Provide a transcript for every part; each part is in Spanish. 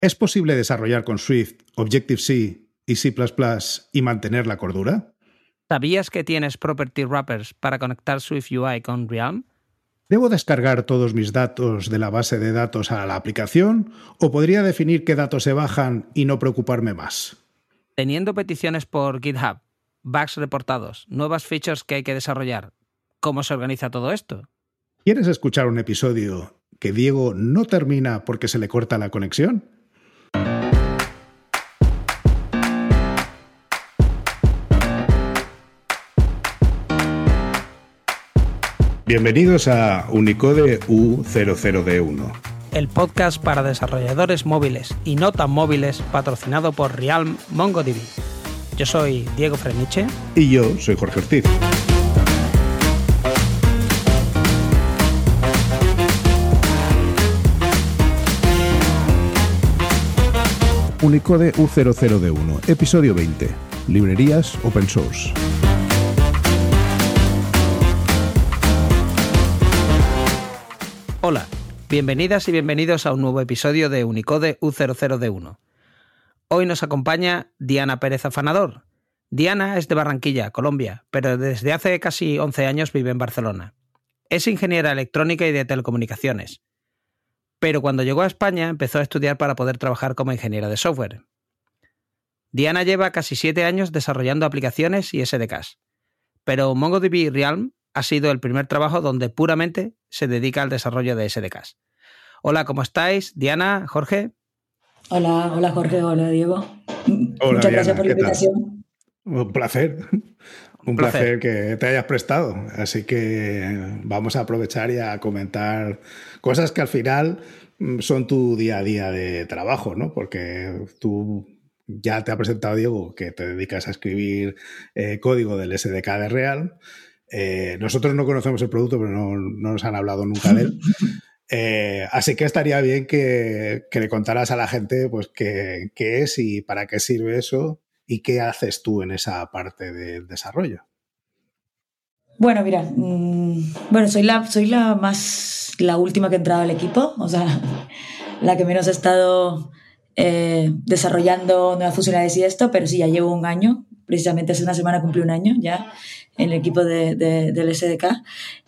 ¿Es posible desarrollar con Swift, Objective-C y C ⁇ y mantener la cordura? ¿Sabías que tienes property wrappers para conectar Swift UI con Realm? ¿Debo descargar todos mis datos de la base de datos a la aplicación o podría definir qué datos se bajan y no preocuparme más? Teniendo peticiones por GitHub, bugs reportados, nuevas features que hay que desarrollar, ¿cómo se organiza todo esto? ¿Quieres escuchar un episodio que Diego no termina porque se le corta la conexión? Bienvenidos a Unicode U00D1. El podcast para desarrolladores móviles y no tan móviles patrocinado por Realm MongoDB. Yo soy Diego Freniche. Y yo soy Jorge Ortiz. Unicode U00D1, episodio 20. Librerías open source. Hola, bienvenidas y bienvenidos a un nuevo episodio de Unicode U00D1. Hoy nos acompaña Diana Pérez Afanador. Diana es de Barranquilla, Colombia, pero desde hace casi 11 años vive en Barcelona. Es ingeniera electrónica y de telecomunicaciones. Pero cuando llegó a España empezó a estudiar para poder trabajar como ingeniera de software. Diana lleva casi 7 años desarrollando aplicaciones y SDKs. Pero MongoDB Realm ha sido el primer trabajo donde puramente se dedica al desarrollo de SDKs. Hola, ¿cómo estáis? Diana, Jorge. Hola, hola Jorge, hola Diego. Muchas gracias por la invitación. Un placer. Un, placer. que te hayas prestado. Así que vamos a aprovechar y a comentar cosas que al final mm, son tu día a día de trabajo, ¿no? Porque tú ya te ha presentado Diego que te dedicas a escribir eh, código del SDK de Real eh, nosotros no conocemos el producto, pero no, nos han hablado nunca de él. Eh, así que estaría bien que, le contaras a la gente pues, qué, es y para qué sirve eso y qué haces tú en esa parte del desarrollo. Bueno, mira, mm, bueno, soy la, soy la más, la última que ha entrado al equipo, o sea, la que menos ha estado eh, desarrollando nuevas funcionalidades y esto, pero sí, ya llevo un año, precisamente hace una semana cumplí un año ya el equipo de, del SDK.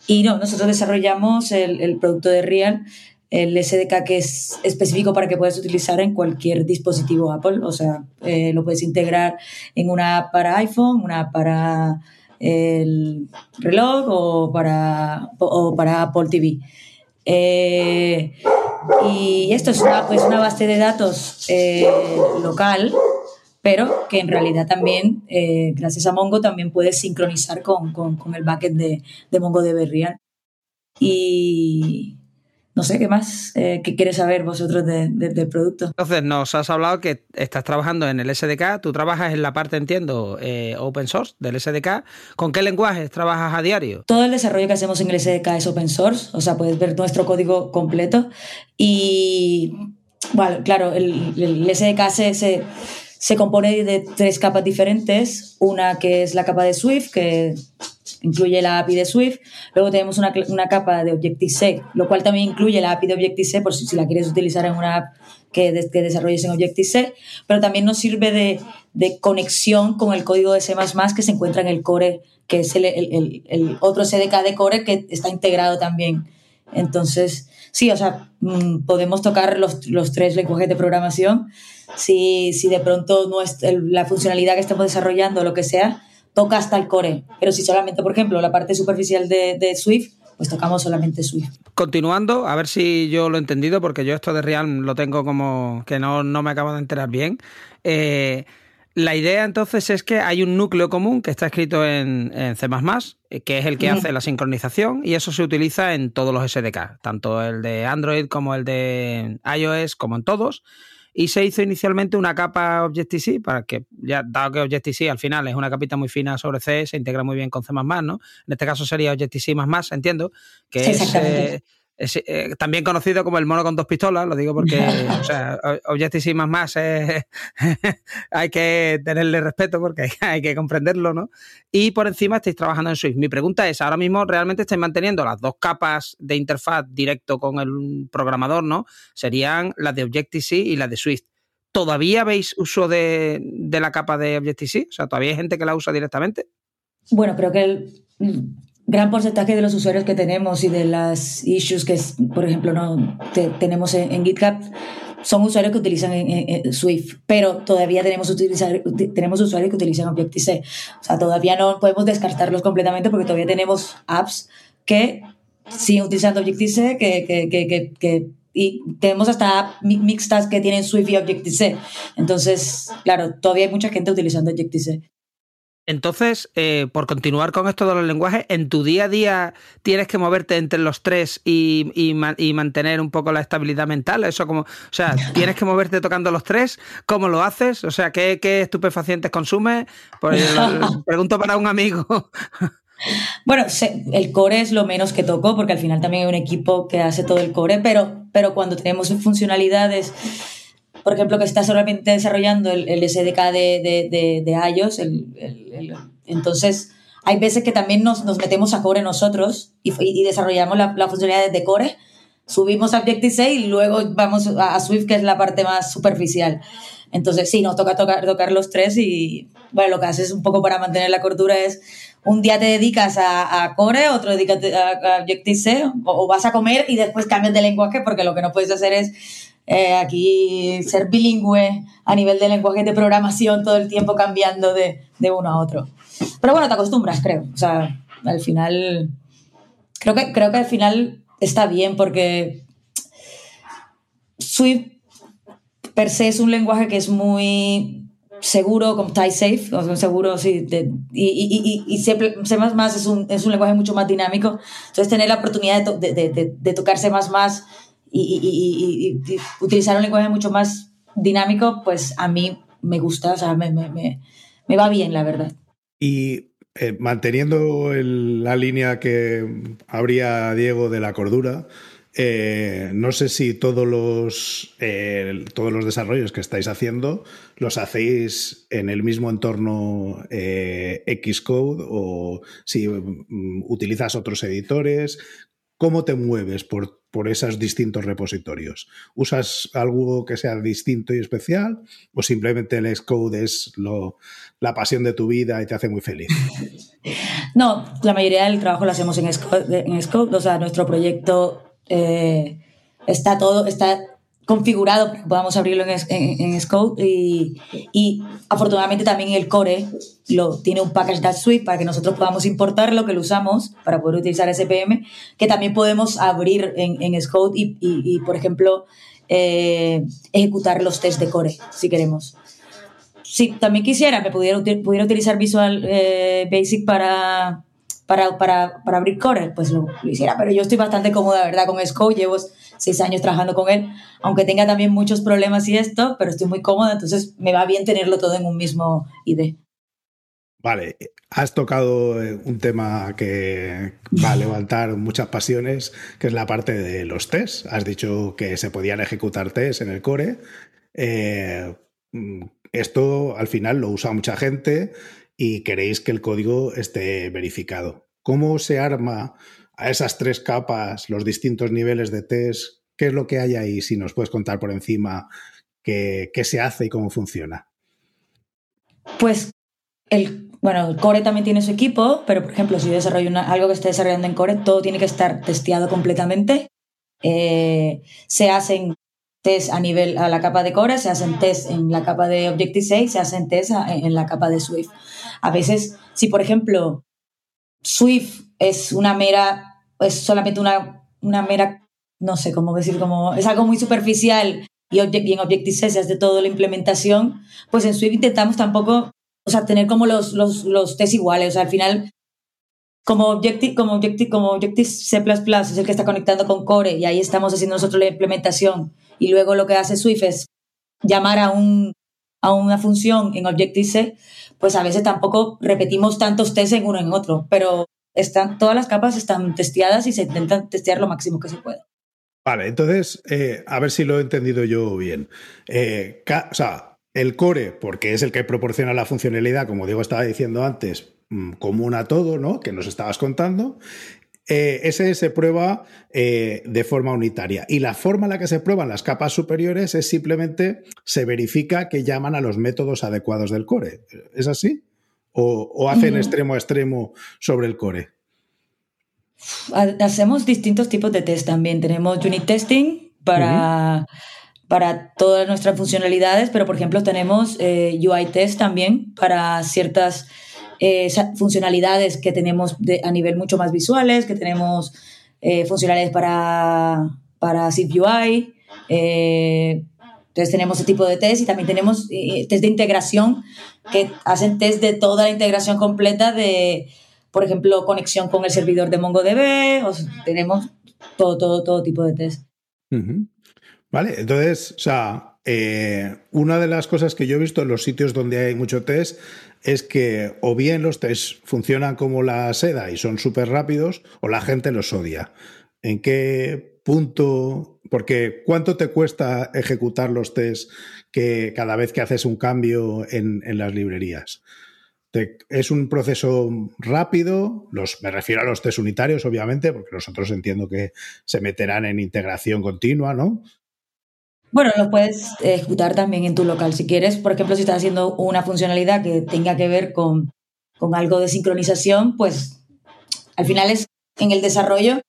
Y no, nosotros desarrollamos el, el, producto de Real, el SDK que es específico para que puedas utilizar en cualquier dispositivo Apple. O sea, eh, lo puedes integrar en una app para iPhone, una app para el reloj o para, o para Apple TV. Eh, y esto es una, pues una base de datos eh, local pero que en realidad también, eh, gracias a Mongo, también puedes sincronizar con, el backend de, de MongoDB Real. Y no sé, ¿qué más? Eh, ¿Qué quieres saber vosotros del producto? Entonces, nos has hablado que estás trabajando en el SDK, tú trabajas en la parte, entiendo, eh, open source del SDK. ¿Con qué lenguajes trabajas a diario? Todo el desarrollo que hacemos en el SDK es open source, o sea, puedes ver nuestro código completo. Y, bueno, claro, el, el SDK se, se se compone de tres capas diferentes. Una que es la capa de Swift, que incluye la API de Swift. Luego tenemos una, una capa de Objective-C, lo cual también incluye la API de Objective-C por si, si, la quieres utilizar en una app que, que desarrolles en Objective-C. Pero también nos sirve de, de, conexión con el código de C++ que se encuentra en el core, que es el, el, el otro SDK de core que está integrado también. Entonces, sí, o sea, mm, podemos tocar los, los tres lenguajes de programación si, si de pronto no es la funcionalidad que estamos desarrollando, lo que sea, toca hasta el core. Pero si solamente, por ejemplo, la parte superficial de, de Swift, pues tocamos solamente Swift. Continuando, a ver si yo lo he entendido, porque yo esto de Realm lo tengo como que no, no me acabo de enterar bien. Eh, la idea entonces es que hay un núcleo común que está escrito en, en C, que es el que hace la sincronización, y eso se utiliza en todos los SDK, tanto el de Android como el de iOS, como en todos. Y se hizo inicialmente una capa Objective-C para que, ya dado que Objective-C al final es una capita muy fina sobre C, se integra muy bien con C++, ¿no? En este caso sería Objective-C++, entiendo, que es... Eh, eh, también conocido como el mono con dos pistolas, lo digo porque, o sea, Objective-C más más hay que tenerle respeto porque hay, que comprenderlo, ¿no? Y por encima estáis trabajando en Swift. Mi pregunta es, ahora mismo realmente estáis manteniendo las dos capas de interfaz directo con el programador, ¿no? Serían las de Objective-C y las de Swift. ¿Todavía veis uso de, de la capa de Objective-C? O sea, ¿todavía hay gente que la usa directamente? Bueno, creo que el gran porcentaje de los usuarios que tenemos y de las issues que, por ejemplo, no tenemos en, GitHub son usuarios que utilizan Swift, pero todavía tenemos, utilizar, tenemos usuarios que utilizan Objective-C. O sea, todavía no podemos descartarlos completamente porque todavía tenemos apps que siguen utilizando Objective-C, que, que, que, que, y tenemos hasta mixtas que tienen Swift y Objective-C. Entonces, claro, todavía hay mucha gente utilizando Objective-C. Entonces, eh, por continuar con esto de los lenguajes, en tu día a día tienes que moverte entre los tres y, y, mantener un poco la estabilidad mental. Eso como, o sea, tienes que moverte tocando los tres. ¿Cómo lo haces? O sea, ¿qué, qué estupefacientes consumes? Pues, pregunto para un amigo. Bueno, el core es lo menos que toco porque al final también hay un equipo que hace todo el core, pero, pero cuando tenemos funcionalidades por ejemplo, que está solamente desarrollando el, SDK de, de, de, iOS. entonces, hay veces que también nos, nos metemos a Core nosotros y, y desarrollamos la, la, funcionalidad de Core, subimos a Objective-C y luego vamos a, Swift, que es la parte más superficial. Entonces, sí, nos toca tocar, tocar los tres y, bueno, lo que haces un poco para mantener la cordura es un día te dedicas a, a Core, otro dedicas a, Objective-C, o, o, vas a comer y después cambias de lenguaje porque lo que no puedes hacer es eh, aquí ser bilingüe a nivel de lenguaje de programación todo el tiempo cambiando de, de, uno a otro. Pero bueno, te acostumbras, creo. O sea, al final, creo que, creo que al final está bien porque Swift per se es un lenguaje que es muy seguro, como type safe, o sea, seguro, sí, y, y, y, y C++ es un, es un lenguaje mucho más dinámico. Entonces, tener la oportunidad de, de, de, de tocar C++ y, utilizar un lenguaje mucho más dinámico, pues a mí me gusta, o sea, me, va bien, la verdad. Y eh, manteniendo la línea que habría Diego de la cordura, eh, no sé si todos los, eh, todos los desarrollos que estáis haciendo los hacéis en el mismo entorno Xcode o si mm, utilizas otros editores. ¿Cómo te mueves por por esos distintos repositorios? ¿Usas algo que sea distinto y especial o simplemente el Xcode es lo, la pasión de tu vida y te hace muy feliz? No, la mayoría del trabajo lo hacemos en Xcode, en o sea, nuestro proyecto eh, está todo, está configurado para que podamos abrirlo en, en, en Scope y, y, afortunadamente también el core lo, tiene un package that suite para que nosotros podamos importarlo, que lo usamos para poder utilizar SPM, que también podemos abrir en, en Scope y, y, por ejemplo, eh, ejecutar los test de core si queremos. Si también quisiera, me pudiera, pudiera utilizar Visual eh, Basic para, para, para, para, abrir core, pues lo, lo, hiciera, pero yo estoy bastante cómoda, ¿verdad? Con Scope, llevo seis años trabajando con él, aunque tenga también muchos problemas y esto, pero estoy muy cómoda, entonces me va bien tenerlo todo en un mismo ID. Vale, has tocado eh, un tema que va a levantar muchas pasiones, que es la parte de los tests. Has dicho que se podían ejecutar tests en el core. Eh, mm, esto al final lo usa mucha gente y queréis que el código esté verificado. ¿Cómo se arma a esas tres capas, los distintos niveles de test, ¿qué es lo que hay ahí? Si nos puedes contar por encima qué, qué se hace y cómo funciona. Pues el, bueno, el Core también tiene su equipo, pero por ejemplo, si desarrollo algo que esté desarrollando en Core, todo tiene que estar testeado completamente. Eh, se hacen test a nivel a la capa de Core, se hacen test en la capa de Objective-C, se hacen test en la capa de Swift. A veces, si por ejemplo Swift es una mera es solamente una, una mera, no sé cómo decir, como es algo muy superficial y, en Objective-C se hace toda la implementación, pues en Swift intentamos tampoco, o sea, tener como los, los, los test iguales, o sea, al final como Objective, como Objective, como Objective C++ es el que está conectando con Core y ahí estamos haciendo nosotros la implementación y luego lo que hace Swift es llamar a, un, a una función en Objective-C, pues a veces tampoco repetimos tantos tests en uno en otro, pero están, todas las capas están testeadas y se intentan testear lo máximo que se pueda. Vale, entonces, eh, a ver si lo he entendido yo bien. Eh, o sea, el core, porque es el que proporciona la funcionalidad, como Diego estaba diciendo antes, mm, común a todo, ¿no? Que nos estabas contando. Eh, ese se prueba de forma unitaria. Y la forma en la que se prueban las capas superiores es simplemente se verifica que llaman a los métodos adecuados del core. ¿Es así? ¿O, hacen extremo a extremo sobre el core? Hacemos distintos tipos de test también. Tenemos unit testing para, para todas nuestras funcionalidades, pero por ejemplo tenemos eh, UI test también para ciertas eh, funcionalidades que tenemos a nivel mucho más visuales, que tenemos eh, funcionalidades para, para Zip UI. Entonces tenemos ese tipo de test y también tenemos test de integración que hacen test de toda la integración completa de por ejemplo, conexión con el servidor de MongoDB, o tenemos todo, todo, todo tipo de test. Vale, entonces, o sea, eh, una de las cosas que yo he visto en los sitios donde hay mucho test es que o bien los tests funcionan como la seda y son súper rápidos, o la gente los odia. ¿En qué punto? Porque ¿cuánto te cuesta ejecutar los tests que cada vez que haces un cambio en, en las librerías? es un proceso rápido, los, me refiero a los test unitarios, obviamente, porque nosotros entiendo que se meterán en integración continua, ¿no? Bueno, lo puedes ejecutar también en tu local si quieres. Por ejemplo, si estás haciendo una funcionalidad que tenga que ver con, algo de sincronización, pues al final es en el desarrollo,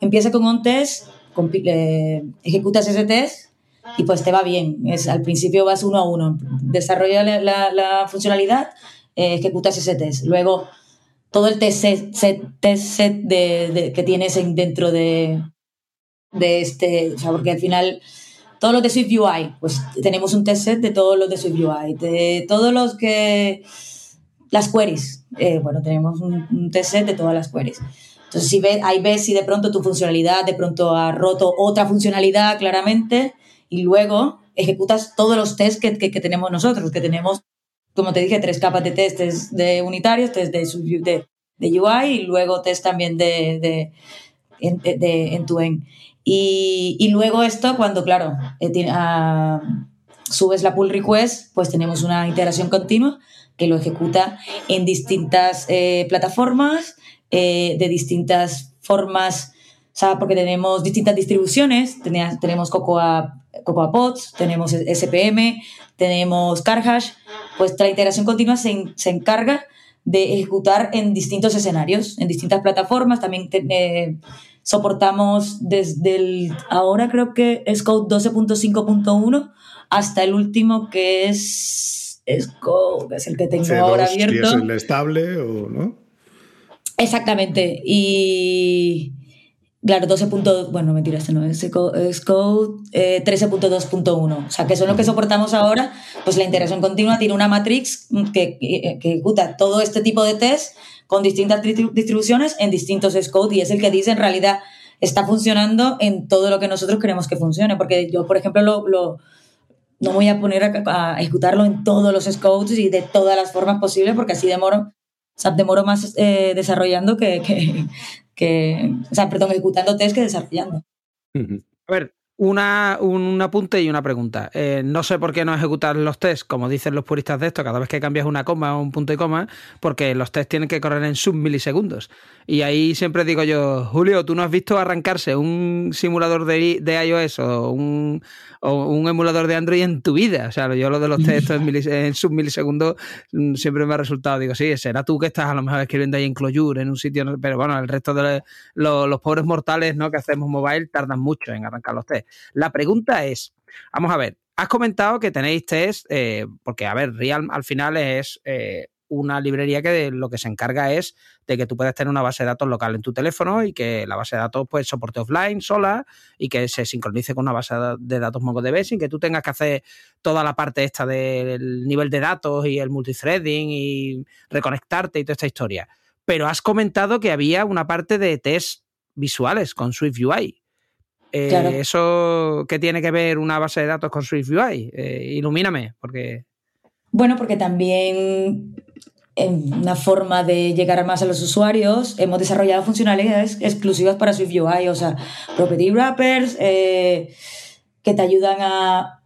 empieza con un test, eh, ejecutas ese y pues te va bien. Es, al principio vas uno a uno, desarrolla la funcionalidad eh, ejecutas ese. Luego, todo el test set, de, que tienes dentro de, de este, o porque al final todos los de Swift UI, pues tenemos un test set de todos los de Swift UI, de todos los que las queries, eh, bueno, tenemos un, test set de todas las queries. Entonces, si ves, ahí ves si de pronto tu funcionalidad de pronto ha roto otra funcionalidad claramente y luego ejecutas todos los tests que, que tenemos nosotros, que tenemos como te dije, tres capas de test de unitarios, test de, de, de UI y luego test también de, de, de, end-to-end. Y, y, luego esto, cuando, claro, eh, ah, subes la pull request, pues tenemos una integración continua que lo ejecuta en distintas eh, plataformas, eh, de distintas formas, o sea, porque tenemos distintas distribuciones, tenemos Cocoa, Cocoa Pods, tenemos SPM, tenemos CarHash, pues la integración continua se, encarga de ejecutar en distintos escenarios, en distintas plataformas. También eh, soportamos desde el, ahora creo que es Code 12.5.1 hasta el último que es, es Code, que es el que tengo ahora abierto. ¿Es el estable o no? Exactamente. Y Claro, 12. bueno, mentira, este no es, es Code 13.2.1. Eh, o sea, que son lo que soportamos ahora. Pues la integración continua tiene una matrix que, ejecuta todo este tipo de test con distintas distribuciones en distintos scopes y es el que dice en realidad está funcionando en todo lo que nosotros queremos que funcione. Porque yo, por ejemplo, lo, no voy a poner a, ejecutarlo en todos los scopes y de todas las formas posibles porque así demoro, o sea, demoro más eh, desarrollando que, que, o sea, perdón, ejecutando test que desarrollando. A ver, una, un apunte y una pregunta. Eh, no sé por qué no ejecutar los tests, como dicen los puristas de esto, cada vez que cambias una coma o un punto y coma, porque los tests tienen que correr en submilisegundos. Y ahí siempre digo yo, Julio, ¿tú no has visto arrancarse un simulador de, iOS o un, un emulador de Android en tu vida. O sea, yo lo de los textos en, en submilisegundos mm, siempre me ha resultado, digo, sí, será tú que estás a lo mejor escribiendo ahí en Clojure, en un sitio, pero bueno, el resto de los, pobres mortales ¿no? que hacemos mobile tardan mucho en arrancar los test. La pregunta es, vamos a ver, has comentado que tenéis test, eh, porque a ver, Real al final es... Eh, una librería que lo que se encarga es de que tú puedes tener una base de datos local en tu teléfono y que la base de datos pues soporte offline sola y que se sincronice con una base de datos MongoDB sin que tú tengas que hacer toda la parte esta del nivel de datos y el multithreading y reconectarte y toda esta historia. Pero has comentado que había una parte de test visuales con Swift UI. Eh, ¿Eso qué tiene que ver una base de datos con Swift UI? Eh, ilumíname, porque... Bueno, porque también en una forma de llegar más a los usuarios, hemos desarrollado funcionalidades exclusivas para SwiftUI, o sea, property wrappers eh, que te ayudan a,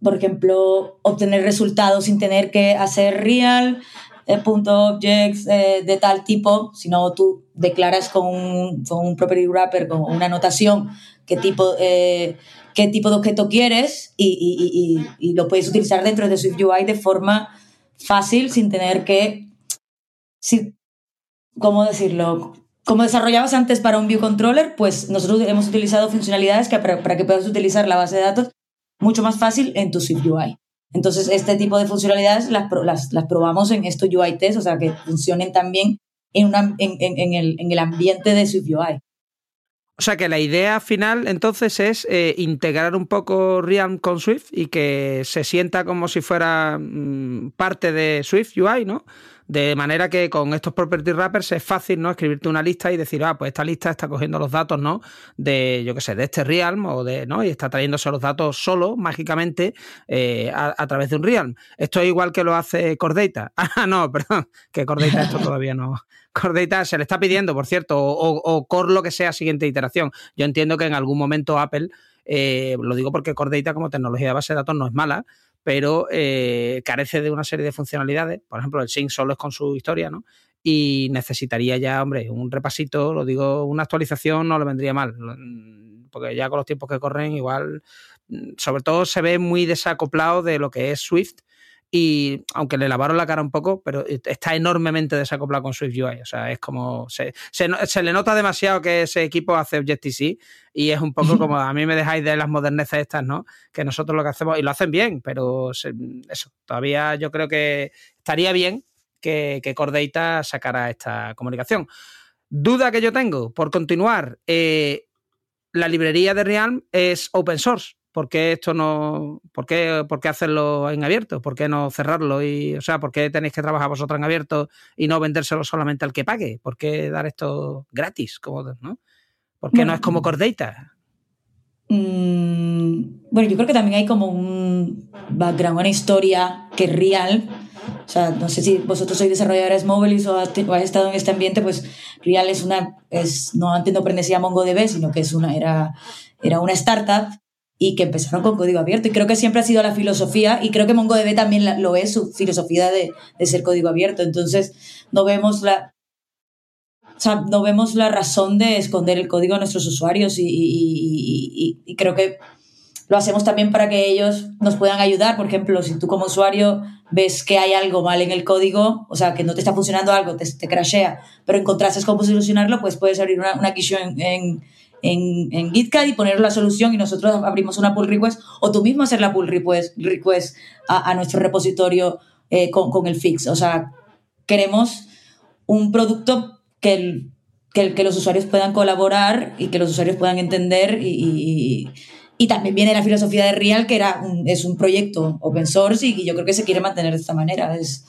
por ejemplo, obtener resultados sin tener que hacer real, eh, punto objects eh, de tal tipo, sino tú declaras con un, con un property wrapper, con una anotación, qué tipo, qué tipo de objeto quieres y, lo puedes utilizar dentro de SwiftUI de forma fácil sin tener que, ¿cómo decirlo? Como desarrollabas antes para un view controller, pues nosotros hemos utilizado funcionalidades que para, que puedas utilizar la base de datos mucho más fácil en tu Swift UI. Entonces, este tipo de funcionalidades las, las, probamos en estos UI test, o sea, que funcionen también en, una, en, en, el, en el ambiente de Swift UI. O sea que la idea final entonces es eh, integrar un poco Realm con Swift y que se sienta como si fuera mm, parte de Swift UI, ¿no? De manera que con estos property wrappers es fácil, ¿no? Escribirte una lista y decir, ah, pues esta lista está cogiendo los datos, ¿no? De, yo qué sé, de este Realm o de, ¿no? Y está trayéndose los datos solo, mágicamente, eh, a, través de un Realm. Esto es igual que lo hace Cordata. Ah, no, perdón, que Cordata esto todavía no, Core se le está pidiendo, por cierto, o, Core lo que sea siguiente iteración. Yo entiendo que en algún momento Apple, eh, lo digo porque Core como tecnología de base de datos no es mala, pero eh, carece de una serie de funcionalidades. Por ejemplo, el sync solo es con su historia, ¿no? Y necesitaría ya, hombre, un repasito, lo digo, una actualización no le vendría mal, porque ya con los tiempos que corren, igual, sobre todo se ve muy desacoplado de lo que es Swift y aunque le lavaron la cara un poco, pero está enormemente desacoplado con Swift UI. O sea, es como. Se, le nota demasiado que ese equipo hace Objective-C y es un poco como a mí me dejáis de las moderneces estas, ¿no? Que nosotros lo que hacemos, y lo hacen bien, pero eso, todavía yo creo que estaría bien que, que Cordata sacara esta comunicación. Duda que yo tengo, por continuar, eh, la librería de Realm es open source. ¿Por qué esto no, por qué, por qué hacerlo en abierto? ¿Por qué no cerrarlo? Y, o sea, ¿por qué tenéis que trabajar vosotros en abierto y no vendérselo solamente al que pague? ¿Por qué dar esto gratis? Como, ¿no? ¿Por qué no es como Cordata? Mm, bueno, yo creo que también hay como un background, una historia que es real. O sea, no sé si vosotros sois desarrolladores móviles o has, estado en este ambiente, pues Real es una, es, no antes no pertenecía a MongoDB, sino que es una, era, era una startup y que empezaron con código abierto. Y creo que siempre ha sido la filosofía, y creo que MongoDB también lo es, su filosofía de, de ser código abierto. Entonces, no vemos la, o sea, no vemos la razón de esconder el código a nuestros usuarios y, y, y, creo que lo hacemos también para que ellos nos puedan ayudar. Por ejemplo, si tú como usuario ves que hay algo mal en el código, o sea, que no te está funcionando algo, te, te crashea, pero encontraste cómo solucionarlo, pues puedes abrir una, una en, en en, en y poner la solución y nosotros abrimos una pull request o tú mismo hacer la pull request, request a, nuestro repositorio eh, con, el fix. O sea, queremos un producto que, que, los usuarios puedan colaborar y que los usuarios puedan entender y, y, también viene la filosofía de Real, que era es un proyecto open source y yo creo que se quiere mantener de esta manera. Es,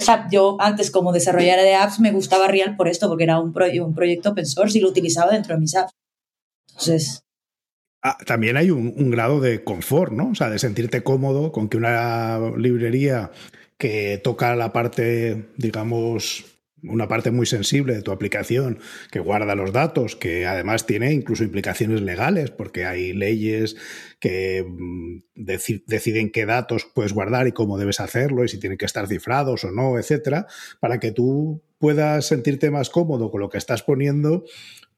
o sea, yo antes como desarrolladora de apps me gustaba Real por esto, porque era un, un proyecto open source y lo utilizaba dentro de mis apps. Ah, también hay un, grado de confort, ¿no? O sea, de sentirte cómodo con que una librería que toca la parte, digamos, una parte muy sensible de tu aplicación que guarda los datos, que además tiene incluso implicaciones legales, porque hay leyes que mm, deciden qué datos puedes guardar y cómo debes hacerlo y si tienen que estar cifrados o no, etcétera, para que tú puedas sentirte más cómodo con lo que estás poniendo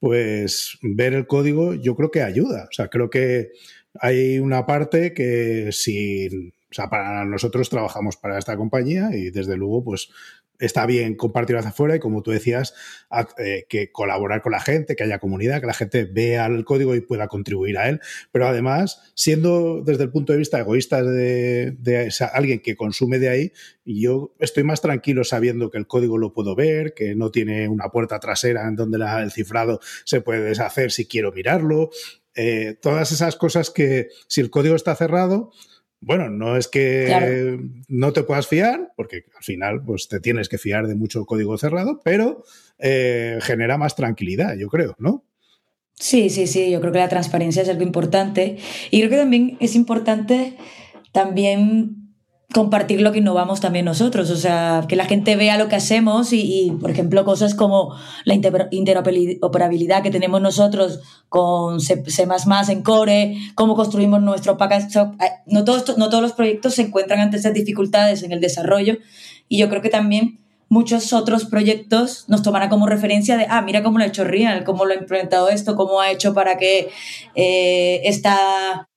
pues ver el código yo creo que ayuda. O sea, creo que hay una parte que si, o sea, para nosotros trabajamos para esta compañía y desde luego, pues está bien compartir hacia afuera y como tú decías, eh, que colaborar con la gente, que haya comunidad, que la gente vea el código y pueda contribuir a él, pero además, siendo desde el punto de vista egoísta de, alguien que consume de ahí, yo estoy más tranquilo sabiendo que el código lo puedo ver, que no tiene una puerta trasera en donde el cifrado se puede deshacer si quiero mirarlo. Eh, todas esas cosas que si el código está cerrado, bueno, no es que no te puedas fiar, porque al final pues, te tienes que fiar de mucho código cerrado, pero eh, genera más tranquilidad, yo creo, ¿no? Sí, sí, sí, yo creo que la transparencia es algo importante. Y creo que también es importante también compartir lo que innovamos también nosotros, o sea, que la gente vea lo que hacemos y, por ejemplo, cosas como la interoperabilidad que tenemos nosotros con C++ en Core, cómo construimos nuestro package. No todos, no todos los proyectos se encuentran ante esas dificultades en el desarrollo y yo creo que también muchos otros proyectos nos tomarán como referencia de, ah, mira cómo lo ha hecho Real, cómo lo ha implementado esto, cómo ha hecho para que eh, esta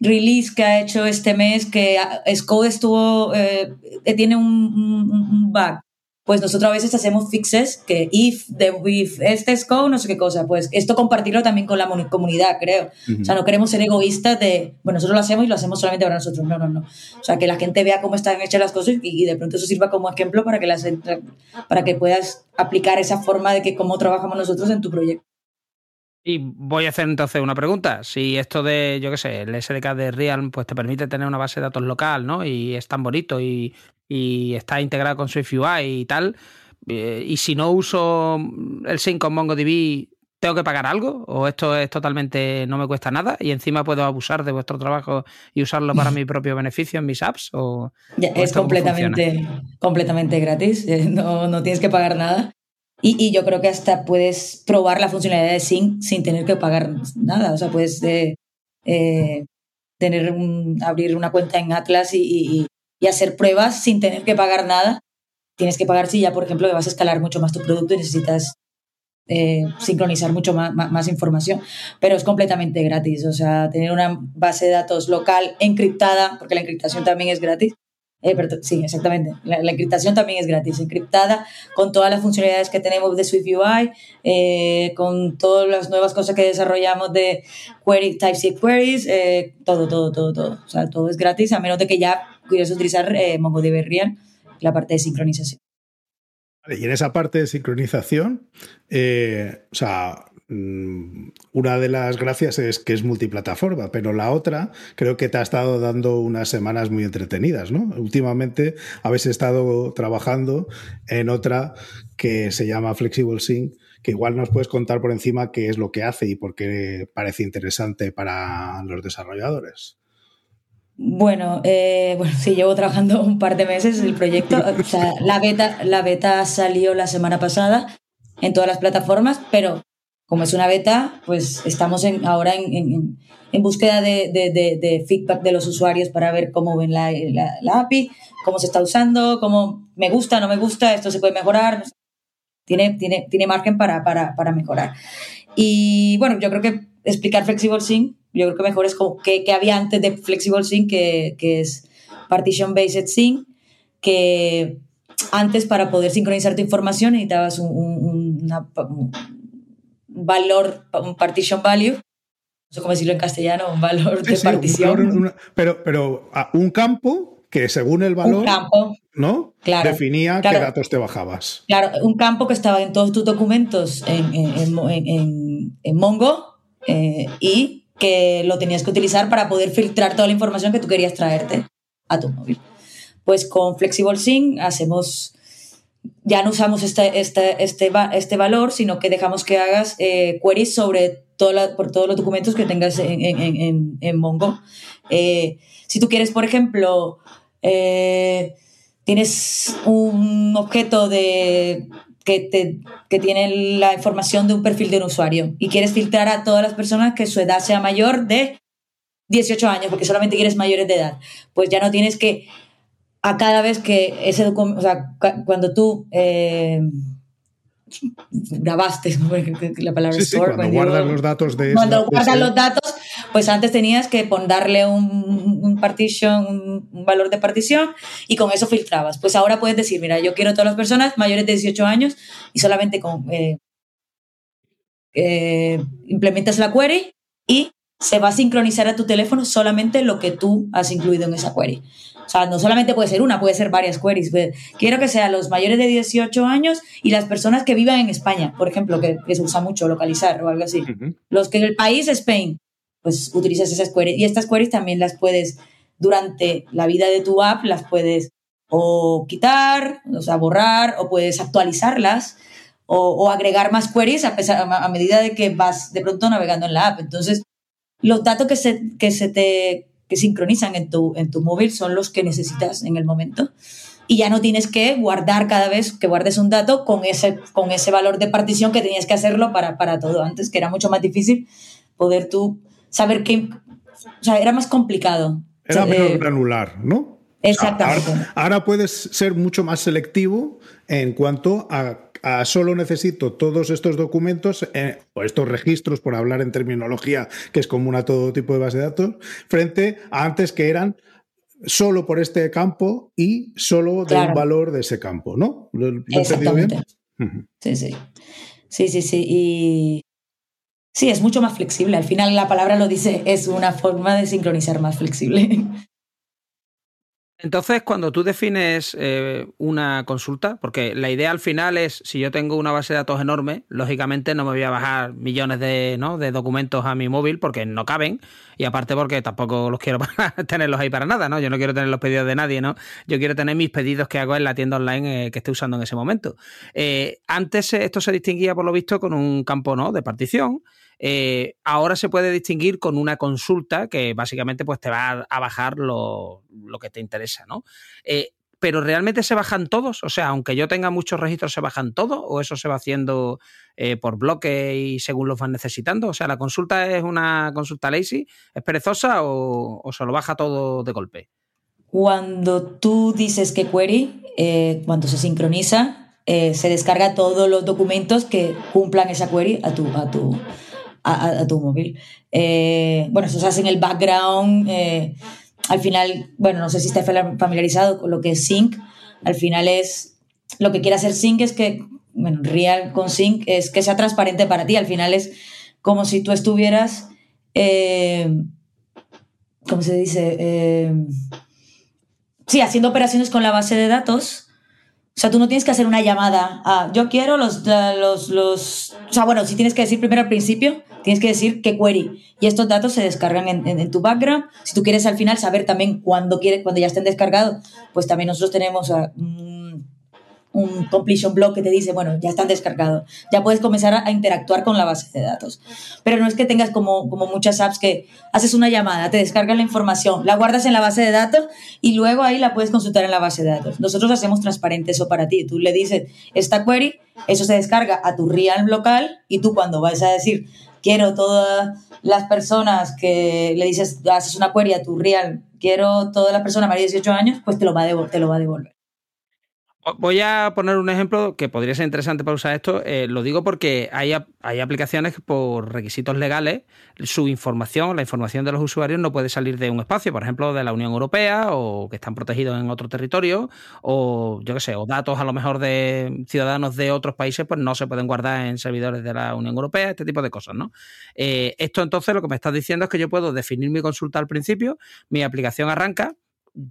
release que ha hecho este mes, que Scode estuvo, eh, tiene un, bug. Pues nosotros a veces hacemos fixes que if, de if este es Scode, no sé qué cosa. Pues esto compartirlo también con la comunidad, creo. O sea, no queremos ser egoístas de, bueno, nosotros lo hacemos y lo hacemos solamente para nosotros. No, no, no. O sea, que la gente vea cómo están hechas las cosas y, de pronto eso sirva como ejemplo para que, las, para que puedas aplicar esa forma de que cómo trabajamos nosotros en tu proyecto. Y voy a hacer entonces una pregunta. Si esto de, yo qué sé, el SDK de Realm, pues te permite tener una base de datos local, ¿no? Y es tan bonito y, está integrado con SwiftUI y tal. Eh, y si no uso el sync con MongoDB, ¿tengo que pagar algo? ¿O esto es totalmente, no me cuesta nada? ¿Y encima puedo abusar de vuestro trabajo y usarlo para mi propio beneficio en mis apps? ¿O, es completamente, completamente gratis. No, no tienes que pagar nada. Y, yo creo que hasta puedes probar la funcionalidad de Sync sin tener que pagar nada. O sea, puedes eh, tener abrir una cuenta en Atlas y, hacer pruebas sin tener que pagar nada. Tienes que pagar si ya, por ejemplo, vas a escalar mucho más tu producto y necesitas eh, sincronizar mucho más, más, información, pero es completamente gratis. O sea, tener una base de datos local encriptada, porque la encriptación también es gratis, eh, sí, exactamente. La, encriptación también es gratis, encriptada con todas las funcionalidades que tenemos de SwiftUI, eh, con todas las nuevas cosas que desarrollamos de query, TypeScript queries, eh, todo, todo, todo, todo. O sea, todo es gratis, a menos de que ya quieras utilizar MongoDB Real, la parte de sincronización. Y en esa parte de sincronización, o sea, una de las gracias es que es multiplataforma, pero la otra creo que te ha estado dando unas semanas muy entretenidas, ¿no? Últimamente habéis estado trabajando en otra que se llama Flexible Sync, que igual nos puedes contar por encima qué es lo que hace y por qué parece interesante para los desarrolladores. Bueno, eh, bueno, sí, llevo trabajando un par de meses el proyecto. O sea, la beta, la beta salió la semana pasada en todas las plataformas, pero como es una beta, pues estamos en, ahora en, en, búsqueda de, de, de, feedback de los usuarios para ver cómo ven la, la, API, cómo se está usando, cómo me gusta, no me gusta, esto se puede mejorar. Tiene, tiene, tiene margen para, para, para mejorar. Y bueno, yo creo que explicar Flexible Sync, yo creo que mejor es como que, que había antes de Flexible Sync, que, que es Partition Based Sync, que antes para poder sincronizar tu información necesitabas un, un, una, valor, un partition value, no sé cómo decirlo en castellano, un valor de partición. pero, pero ah, un campo que según el valor, ¿no? Definía qué datos te bajabas. Claro, un campo que estaba en todos tus documentos en, en, en, Mongo eh, y que lo tenías que utilizar para poder filtrar toda la información que tú querías traerte a tu móvil. Pues con Flexible Sync hacemos ya no usamos este, este, este, este valor, sino que dejamos que hagas eh, queries sobre por todos los documentos que tengas en, en, en, Mongo. Eh, si tú quieres, por ejemplo, eh, tienes un objeto de, que, te, que tiene la información de un perfil de un usuario y quieres filtrar a todas las personas que su edad sea mayor de 18 años, porque solamente quieres mayores de edad, pues ya no tienes que a cada vez que ese documento, o sea, cuando tú eh, grabaste, la palabra store, cuando, guardas los datos de Cuando guardas los datos, pues antes tenías que darle un, un partition, un, valor de partición y con eso filtrabas. Pues ahora puedes decir, mira, yo quiero todas las personas mayores de 18 años y solamente con, eh, eh, implementas la query y se va a sincronizar a tu teléfono solamente lo que tú has incluido en esa query. O sea, no solamente puede ser una, puede ser varias queries. Quiero que sean los mayores de 18 años y las personas que vivan en España, por ejemplo, que, se usa mucho localizar o algo así. Los que en el país Spain, pues utilizas esas queries. Y estas queries también las puedes, durante la vida de tu app, las puedes o quitar, o sea, borrar, o puedes actualizarlas. O, agregar más queries a, a, a medida de que vas de pronto navegando en la app. Entonces, los datos que se, que se te que sincronizan en tu, en tu móvil son los que necesitas en el momento. Y ya no tienes que guardar cada vez que guardes un dato con ese, con ese valor de partición que tenías que hacerlo para, para todo antes, que era mucho más difícil poder tú saber qué... O sea, era más complicado. Era menos eh, granular, ¿no? Exactamente. Ahora, puedes ser mucho más selectivo en cuanto a, solo necesito todos estos documentos eh, o estos registros, por hablar en terminología que es común a todo tipo de base de datos, frente a antes que eran solo por este campo y solo de un valor de ese campo, ¿no? ¿Lo, Exactamente. Sí, sí. Sí, sí, sí. Y sí, es mucho más flexible. Al final la palabra lo dice, es una forma de sincronizar más flexible. Entonces, cuando tú defines eh, una consulta, porque la idea al final es, si yo tengo una base de datos enorme, lógicamente no me voy a bajar millones de, ¿no? de documentos a mi móvil porque no caben, y aparte porque tampoco los quiero tenerlos ahí para nada, ¿no? Yo no quiero tener los pedidos de nadie, ¿no? Yo quiero tener mis pedidos que hago en la tienda online eh, que esté usando en ese momento. Eh, antes esto se distinguía, por lo visto, con un campo, ¿no? De partición. Eh, ahora se puede distinguir con una consulta que básicamente pues, te va a bajar lo, que te interesa, ¿no? Eh, pero realmente se bajan todos, o sea, aunque yo tenga muchos registros, ¿se bajan todos o eso se va haciendo eh, por bloque y según los van necesitando? O sea, ¿la consulta es una consulta lazy, es perezosa o, se lo baja todo de golpe? Cuando tú dices que query, cuando se sincroniza, se descarga todos los documentos que cumplan esa query a tu, a tu, a, tu móvil. Eh, bueno, eso se hace en el background. Eh, al final, bueno, no sé si estás familiarizado con lo que es Sync. Al final es, lo que quiere hacer Sync es que, bueno, Real con Sync es que sea transparente para ti. Al final es como si tú estuvieras, eh, ¿cómo se dice? sí, haciendo operaciones con la base de datos o sea, tú no tienes que hacer una llamada a, yo quiero los, los, los, o sea, bueno, si tienes que decir primero al principio, tienes que decir qué query. Y estos datos se descargan en, en, tu background. Si tú quieres al final saber también cuándo, quiere, cuando ya estén descargados, pues también nosotros tenemos un completion block que te dice, bueno, ya están descargados, ya puedes comenzar a, interactuar con la base de datos. Pero no es que tengas como, como muchas apps que haces una llamada, te descargan la información, la guardas en la base de datos y luego ahí la puedes consultar en la base de datos. Nosotros hacemos transparente eso para ti. Tú le dices esta query, eso se descarga a tu real local y tú cuando vas a decir, quiero todas las personas que le dices, haces una query a tu real, quiero todas las personas mayores de 18 años, pues te lo va te lo va a devolver. Voy a poner un ejemplo que podría ser interesante para usar esto. Eh, lo digo porque hay, hay, aplicaciones que por requisitos legales su información, la información de los usuarios no puede salir de un espacio, por ejemplo, de la Unión Europea o que están protegidos en otro territorio o yo qué sé, o datos a lo mejor de ciudadanos de otros países pues no se pueden guardar en servidores de la Unión Europea, este tipo de cosas, ¿no? Eh, esto entonces lo que me estás diciendo es que yo puedo definir mi consulta al principio, mi aplicación arranca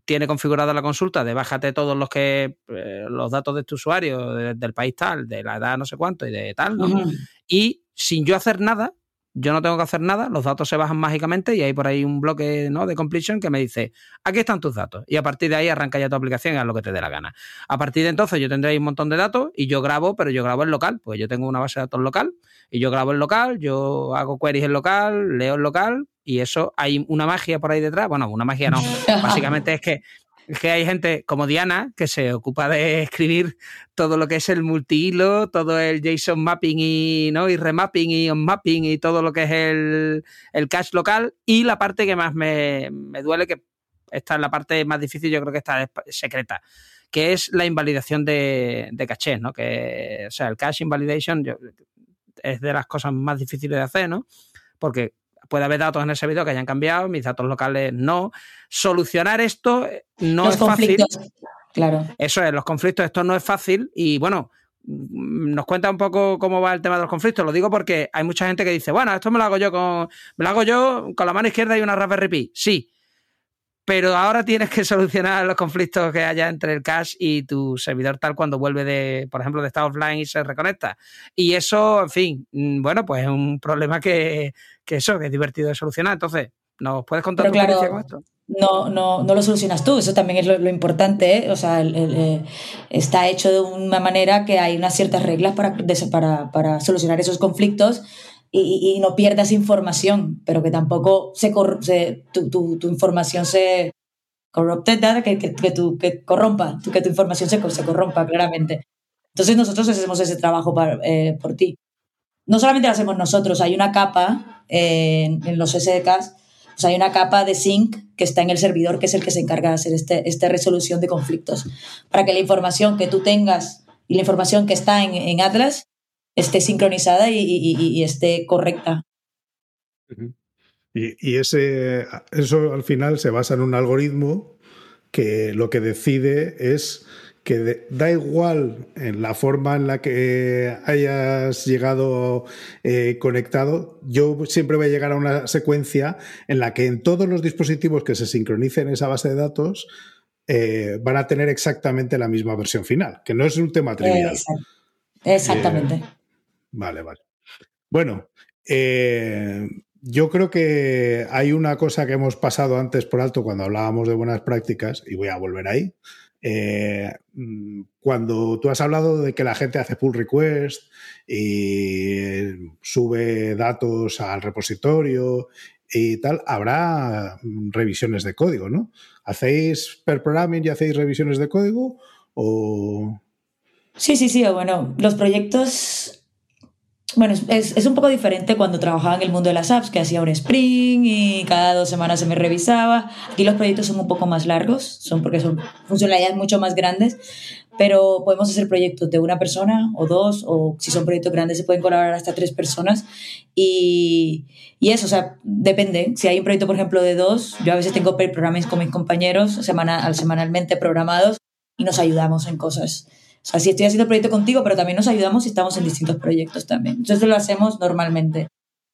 tiene configurada la consulta de bájate todos los que eh, los datos de tu usuario del país tal, de la edad no sé cuánto y de tal, ¿no? Y sin yo hacer nada, yo no tengo que hacer nada, los datos se bajan mágicamente y hay por ahí un bloque ¿no? de completion que me dice, aquí están tus datos. Y a partir de ahí arranca ya tu aplicación y haz lo que te dé la gana. A partir de entonces yo tendré un montón de datos y yo grabo, pero yo grabo en local, pues yo tengo una base de datos local y yo grabo en local, yo hago queries en local, leo en local y eso hay una magia por ahí detrás. Bueno, una magia no. Básicamente es que que hay gente como Diana que se ocupa de escribir todo lo que es el multihilo, todo el JSON mapping y, ¿no? y remapping y onmapping y todo lo que es el, el cache local. Y la parte que más me, duele, que esta es la parte más difícil, yo creo que esta es secreta, que es la invalidación de, de caché, ¿no? Que, o sea, el cache invalidation es de las cosas más difíciles de hacer, ¿no? Porque puede haber datos en ese servidor que hayan cambiado, mis datos locales no. Solucionar esto no es fácil. Claro. Eso es, los conflictos, esto no es fácil y bueno, nos cuenta un poco cómo va el tema de los conflictos. Lo digo porque hay mucha gente que dice, bueno, esto me lo hago yo con, me lo hago yo con la mano izquierda y una Raspberry Pi. Sí, pero ahora tienes que solucionar los conflictos que haya entre el cache y tu servidor tal cuando vuelve de, por ejemplo, de estar offline y se reconecta. Y eso, en fin, mm, bueno, pues es un problema que, eso, que es divertido de solucionar. Entonces, ¿nos puedes contar tu experiencia con esto? No, no, no lo solucionas tú, eso también es lo, importante, ¿eh? o sea, eh, está hecho de una manera que hay unas ciertas reglas para, para, para solucionar esos conflictos y, no pierdas información, pero que tampoco se, tu, tu, información se corrupte, que, que, que, tu, que corrompa, que tu información se, se corrompa claramente. Entonces nosotros hacemos ese trabajo eh, por ti. No solamente lo hacemos nosotros, hay una capa eh, en, los SDKs, hay una capa de sync que está en el servidor, que es el que se encarga de hacer este, esta resolución de conflictos, para que la información que tú tengas y la información que está en Atlas esté sincronizada y, esté correcta. Y, ese, eso al final se basa en un algoritmo que lo que decide es que da igual en la forma en la que hayas llegado eh, conectado, yo siempre voy a llegar a una secuencia en la que en todos los dispositivos que se sincronicen esa base de datos eh, van a tener exactamente la misma versión final, que no es un tema trivial. exactamente. Vale, vale. Bueno, eh, yo creo que hay una cosa que hemos pasado antes por alto cuando hablábamos de buenas prácticas, y voy a volver ahí. Eh, mm, cuando tú has hablado de que la gente hace pull request y sube datos al repositorio y tal, habrá revisiones de código, ¿no? ¿Hacéis per programming y hacéis revisiones de código? O... Sí, sí, sí. Bueno, los proyectos bueno, es, es, un poco diferente cuando trabajaba en el mundo de las apps, que hacía un sprint y cada dos semanas se me revisaba. Aquí los proyectos son un poco más largos, son porque son funcionalidades mucho más grandes, pero podemos hacer proyectos de una persona o dos, o si son proyectos grandes se pueden colaborar hasta tres personas. Y, y eso, o sea, depende. Si hay un proyecto, por ejemplo, de dos, yo a veces tengo programas con mis compañeros semana, semanalmente programados y nos ayudamos en cosas. O sea, si estoy haciendo el proyecto contigo, pero también nos ayudamos y estamos en distintos proyectos también. Entonces lo hacemos normalmente.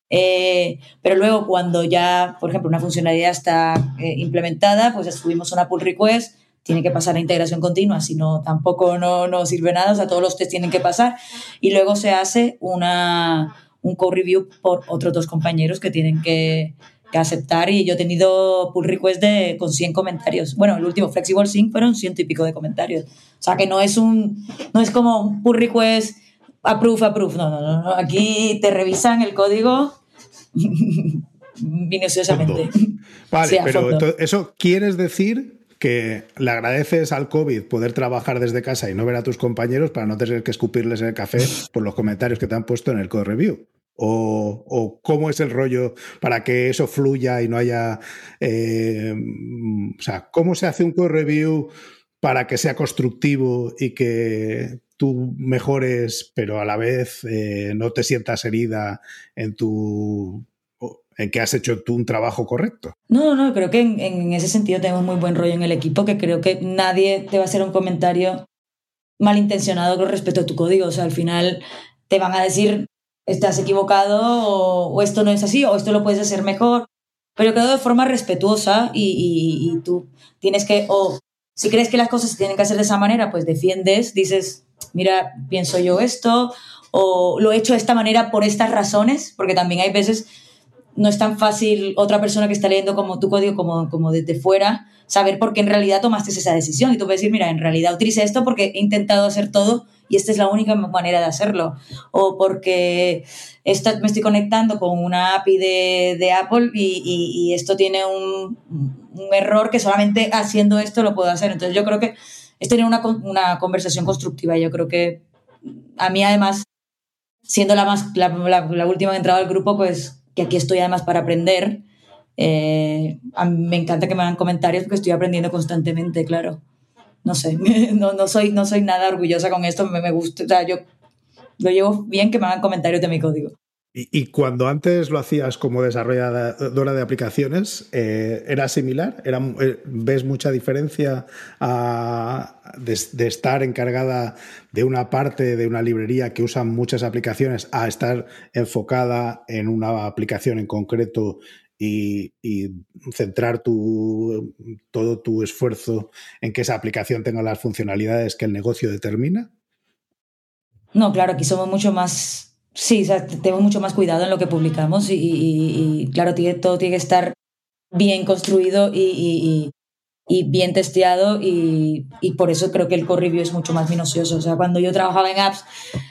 Eh, pero luego cuando ya, por ejemplo, una funcionalidad está eh, implementada, pues subimos una pull request, tiene que pasar la integración continua, si no, tampoco no, sirve nada, o sea, todos los test tienen que pasar. Y luego se hace una, un co-review por otros dos compañeros que tienen que aceptar y yo he tenido pull request de, con 100 comentarios. Bueno, el último Flexible Sync fueron ciento y pico de comentarios. O sea que no es un, no es como un pull request approve, approve. No, no, no. Aquí te revisan el código minuciosamente. Vale, pero eso quieres decir que le agradeces al COVID poder trabajar desde casa y no ver a tus compañeros para no tener que escupirles en el café por los comentarios que te han puesto en el code review. O, cómo es el rollo para que eso fluya y no haya... Eh, o sea, ¿cómo se hace un code review para que sea constructivo y que tú mejores, pero a la vez eh, no te sientas herida en tu en que has hecho tú un trabajo correcto. No, no, creo que en, en, ese sentido tenemos muy buen rollo en el equipo, que creo que nadie te va a hacer un comentario malintencionado con respecto a tu código. O sea, al final te van a decir estás equivocado o, esto no es así o esto lo puedes hacer mejor, pero creo de forma respetuosa y, tú tienes que, o si crees que las cosas se tienen que hacer de esa manera, pues defiendes, dices, mira, pienso yo esto o lo he hecho de esta manera por estas razones, porque también hay veces no es tan fácil otra persona que está leyendo como tu código como, como desde fuera saber por qué en realidad tomaste esa decisión. Y tú puedes decir, mira, en realidad utilicé esto porque he intentado hacer todo y esta es la única manera de hacerlo. O porque esta, me estoy conectando con una API de, de Apple y, y, esto tiene un, un, error que solamente haciendo esto lo puedo hacer. Entonces yo creo que es tener una, una conversación constructiva. Yo creo que a mí además, siendo la, más, la, última entrada al grupo, pues que aquí estoy además para aprender. Eh, me encanta que me hagan comentarios porque estoy aprendiendo constantemente, claro no sé, no, no, soy, no soy nada orgullosa con esto, me, me gusta, o sea, yo lo llevo bien que me hagan comentarios de mi código. Y, cuando antes lo hacías como desarrolladora de aplicaciones, eh, ¿era similar? ¿Era, eh, ¿Ves mucha diferencia de, estar encargada de una parte de una librería que usan muchas aplicaciones a estar enfocada en una aplicación en concreto y, centrar tu, todo tu esfuerzo en que esa aplicación tenga las funcionalidades que el negocio determina? No, claro, aquí somos mucho más, sí, tenemos mucho más cuidado en lo que publicamos y, claro, todo tiene que estar bien construido y, bien testeado y, por eso creo que el core review es mucho más minucioso. O sea, cuando yo trabajaba en apps,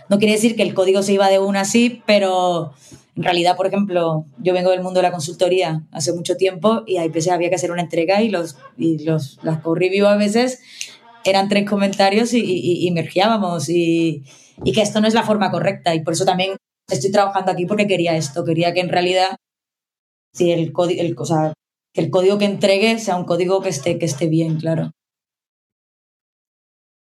no quiere decir que el código se iba de una así, pero En realidad, por ejemplo, yo vengo del mundo de la consultoría hace mucho tiempo y a veces había que hacer una entrega y, los, y los, las co-review a veces eran tres comentarios y, y, y mergeábamos y, y que esto no es la forma correcta y por eso también estoy trabajando aquí porque quería esto, quería que en realidad si el código, el, o sea, que el código que entregue sea un código que esté, que esté bien, claro.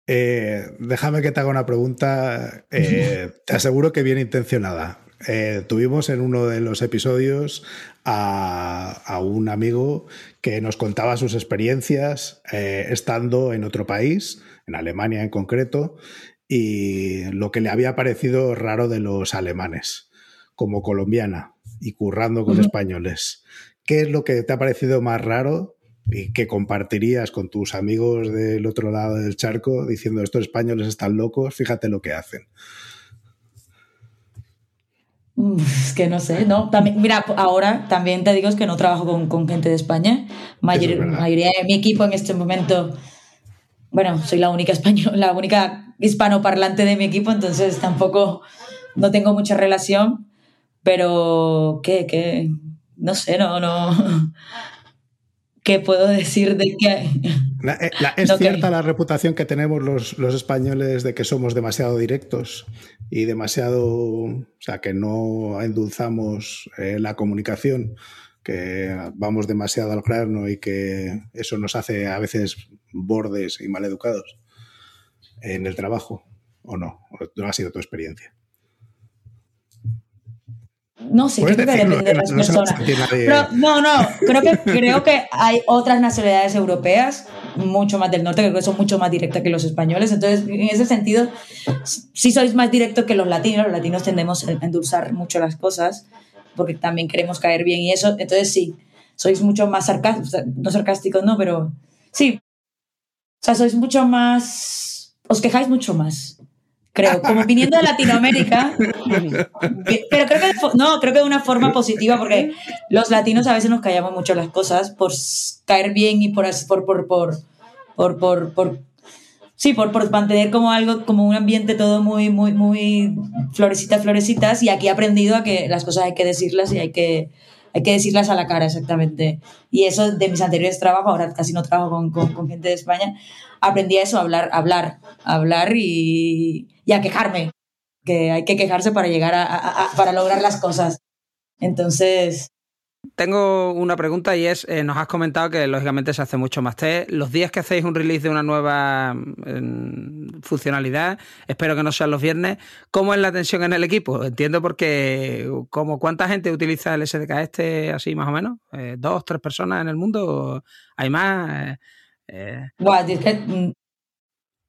Eh, déjame que te haga una pregunta, eh, te aseguro que bien intencionada. Eh, tuvimos en uno de los episodios a, a un amigo que nos contaba sus experiencias eh, estando en otro país, en Alemania en concreto, y lo que le había parecido raro de los alemanes, como colombiana y currando con uh -huh. españoles. ¿Qué es lo que te ha parecido más raro y que compartirías con tus amigos del otro lado del charco diciendo estos españoles están locos, fíjate lo que hacen? Es que no sé, ¿no? También, mira, ahora también te digo es que no trabajo con, con gente de España. Mayor, es mayoría de mi equipo en este momento, bueno, soy la única española, la única hispanoparlante de mi equipo, entonces tampoco no tengo mucha relación, pero ¿qué? qué? No sé, no, no. ¿Qué puedo decir de que... La, eh, la, ¿Es cierta la reputación que tenemos los, los, españoles de que somos demasiado directos y demasiado... O sea, que no endulzamos eh, la comunicación, que vamos demasiado al grano y que eso nos hace a veces bordes y maleducados en el trabajo? ¿O no? ¿No ha sido tu experiencia? No sé, creo que depende de las personas. Pero, no, no, creo que, creo que hay otras nacionalidades europeas, mucho más del norte, creo que son mucho más directas que los españoles. Entonces, en ese sentido, sí sois más directos que los latinos. Los latinos tendemos a endulzar mucho las cosas porque también queremos caer bien y eso. Entonces, sí, sois mucho más sarcásticos, no sarcásticos, no, pero sí. O sea, sois mucho más. Os quejáis mucho más creo, como viniendo de Latinoamérica, pero creo que, no, creo que de una forma positiva, porque los latinos a veces nos callamos mucho las cosas por caer bien y por, por, por, por, por, por, sí, por, por mantener como algo, como un ambiente todo muy, muy, muy florecitas, florecitas, y aquí he aprendido a que las cosas hay que decirlas y hay que, hay que decirlas a la cara, exactamente. Y eso de mis anteriores trabajos, ahora casi no trabajo con, con, con gente de España, aprendí a eso, a hablar, a hablar, a hablar y, y, a quejarme, que hay que quejarse para llegar a, a, para lograr las cosas. Entonces... Tengo una pregunta y es, eh, nos has comentado que lógicamente se hace mucho más test. Los días que hacéis un release de una nueva eh, funcionalidad, espero que no sean los viernes, ¿cómo es la tensión en el equipo? Entiendo porque, como ¿cuánta gente utiliza el SDK este así más o menos? Eh, ¿Dos, tres personas en el mundo? ¿Hay más? Eh... Buah, es que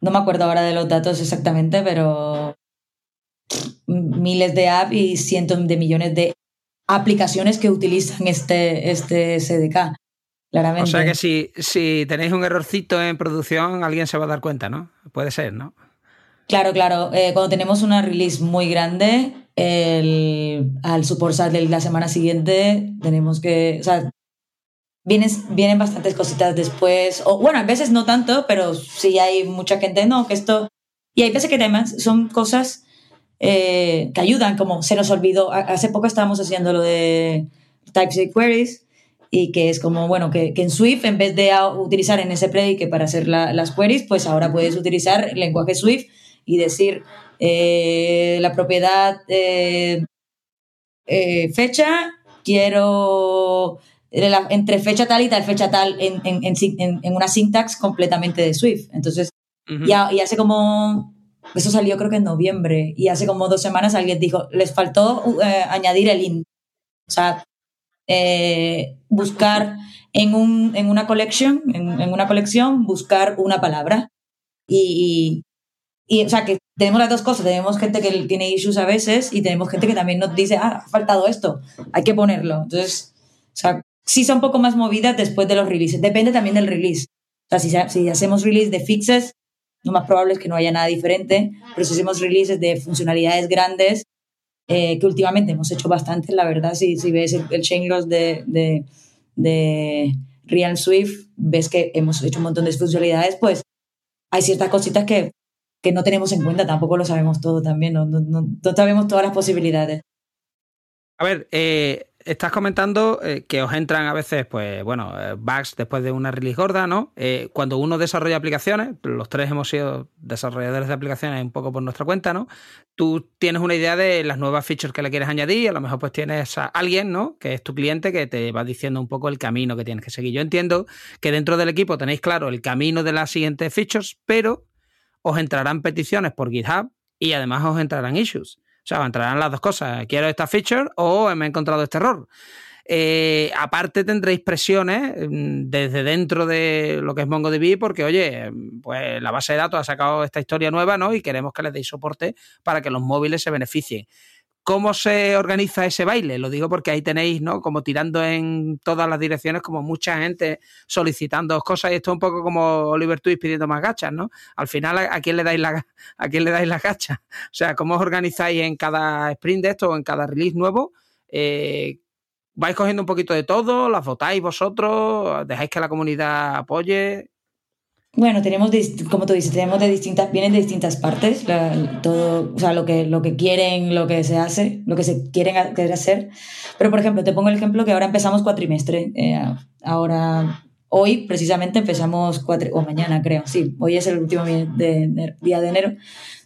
no me acuerdo ahora de los datos exactamente, pero miles de apps y cientos de millones de aplicaciones que utilizan este, este SDK. Claramente. O sea que si, si tenéis un errorcito en producción, alguien se va a dar cuenta, ¿no? Puede ser, ¿no? Claro, claro. Eh, cuando tenemos una release muy grande, el, al support de la semana siguiente tenemos que, o sea, vienen, vienen bastantes cositas después, o bueno, a veces no tanto, pero sí hay mucha gente, no, que esto, y hay veces que además son cosas eh, que ayudan, como se nos olvidó, hace poco estábamos haciendo lo de TypeScript queries, y que es como, bueno, que, que en Swift, en vez de utilizar en ese play para hacer la, las queries, pues ahora puedes utilizar el lenguaje Swift y decir eh, la propiedad eh, eh, fecha, quiero entre fecha tal y tal fecha tal en, en, en, en una sintax completamente de Swift. Entonces, uh -huh. ya, y hace como, eso salió creo que en noviembre, y hace como dos semanas alguien dijo, les faltó eh, añadir el int. O sea, eh, buscar en, un, en una collection, en, en, una colección, buscar una palabra. Y, y, y, o sea, que tenemos las dos cosas. Tenemos gente que tiene issues a veces y tenemos gente que también nos dice, ah, ha faltado esto, hay que ponerlo. Entonces, o sea, sí son un poco más movidas después de los releases. Depende también del release. O sea, si, hacemos release de fixes, lo más probable es que no haya nada diferente, pero si hacemos releases de funcionalidades grandes, eh, que últimamente hemos hecho bastante, la verdad, si, ves el, el chain de, de, de Real Swift, ves que hemos hecho un montón de funcionalidades, pues hay ciertas cositas que, que no tenemos en cuenta, tampoco lo sabemos todo también, no, no, no, no sabemos todas las posibilidades. A ver, eh, estás comentando eh, que os entran a veces, pues bueno, eh, bugs después de una release gorda, ¿no? Eh, cuando uno desarrolla aplicaciones, los tres hemos sido desarrolladores de aplicaciones un poco por nuestra cuenta, ¿no? Tú tienes una idea de las nuevas features que le quieres añadir, a lo mejor pues tienes a alguien, ¿no? Que es tu cliente que te va diciendo un poco el camino que tienes que seguir. Yo entiendo que dentro del equipo tenéis claro el camino de las siguientes features, pero os entrarán peticiones por GitHub y además os entrarán issues. O sea, entrarán las dos cosas. Quiero esta feature o me he encontrado este error. Eh, aparte tendréis presiones mm, desde dentro de lo que es MongoDB porque, oye, pues la base de datos ha sacado esta historia nueva, ¿no? Y queremos que les deis soporte para que los móviles se beneficien. ¿Cómo se organiza ese baile? Lo digo porque ahí tenéis, ¿no? Como tirando en todas las direcciones, como mucha gente solicitando cosas, y esto es un poco como Oliver Twist pidiendo más gachas, ¿no? Al final, ¿a quién le dais la, a quién le dais las gachas? O sea, ¿cómo os organizáis en cada sprint de esto o en cada release nuevo? Eh, ¿Vais cogiendo un poquito de todo? ¿Las votáis vosotros? ¿Dejáis que la comunidad apoye? Bueno, tenemos, como tú dices, tenemos de distintas, vienen de distintas partes, todo, o sea, lo que, lo que quieren, lo que se hace, lo que se quieren hacer. Pero, por ejemplo, te pongo el ejemplo que ahora empezamos cuatrimestre. Eh, ahora, hoy precisamente empezamos cuatro, o mañana creo, sí, hoy es el último día de enero.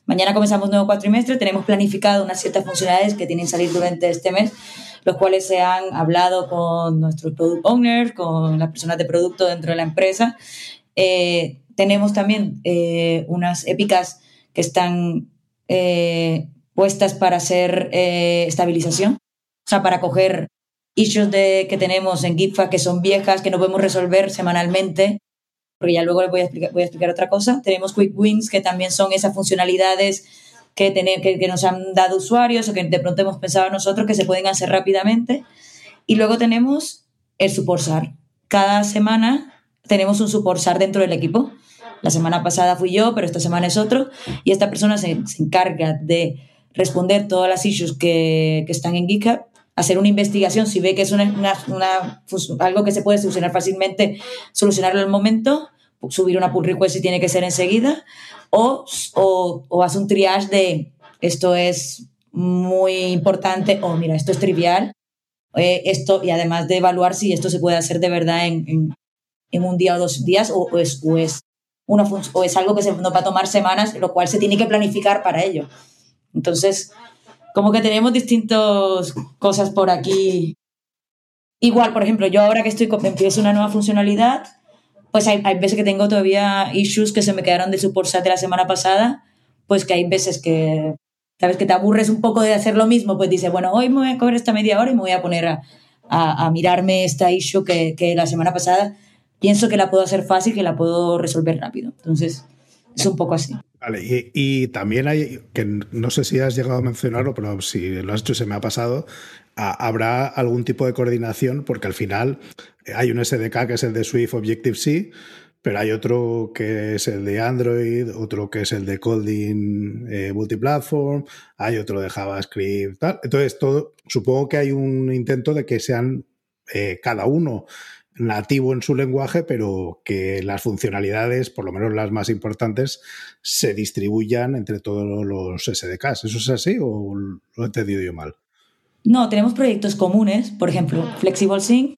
Mañana comenzamos nuevo cuatrimestre, tenemos planificado unas ciertas funcionalidades que tienen que salir durante este mes, los cuales se han hablado con nuestros product owners, con las personas de producto dentro de la empresa eh, tenemos también eh, unas épicas que están eh, puestas para hacer estabilización, o sea, para coger issues de, que tenemos en GitFA que son viejas, que no podemos resolver semanalmente, porque ya luego les voy a explicar, voy a explicar otra cosa. Tenemos Quick Wins, que también son esas funcionalidades que, que, que, nos han dado usuarios o que de pronto hemos pensado nosotros que se pueden hacer rápidamente. Y luego tenemos el support Cada semana tenemos un support dentro del equipo. La semana pasada fui yo, pero esta semana es otro. Y esta persona se, encarga de responder todas las issues que, que, están en GitHub, hacer una investigación si ve que es una, una, algo que se puede solucionar fácilmente, solucionarlo al momento, subir una pull request si tiene que ser enseguida, o, o, o hace un triage de esto es muy importante o mira, esto es trivial, eh, esto, y además de evaluar si esto se puede hacer de verdad en, en un día o dos días o, es, es, una, o es algo que se, nos va a tomar semanas, lo cual se tiene que planificar para ello. Entonces, como que tenemos distintas cosas por aquí. Igual, por ejemplo, yo ahora que estoy empiezo una nueva funcionalidad, pues hay, hay, veces que tengo todavía issues que se me quedaron de support de la semana pasada, pues que hay veces que, sabes, que te aburres un poco de hacer lo mismo, pues dices, bueno, hoy me voy a coger esta media hora y me voy a poner a, a, a mirarme esta issue que, que la semana pasada pienso que la puedo hacer fácil, que la puedo resolver rápido. Entonces, es un poco así. Vale, y, también hay, que no sé si has llegado a mencionarlo, pero si lo has hecho se me ha pasado, habrá algún tipo de coordinación, porque al final hay un SDK que es el de Swift Objective-C, pero hay otro que es el de Android, otro que es el de Colding eh, Multiplatform, hay otro de JavaScript, tal. Entonces, todo, supongo que hay un intento de que sean eh, cada uno nativo en su lenguaje, pero que las funcionalidades, por lo menos las más importantes, se distribuyan entre todos los SDKs. ¿Eso es así o lo he entendido yo mal? No, tenemos proyectos comunes, por ejemplo, Flexible Sync.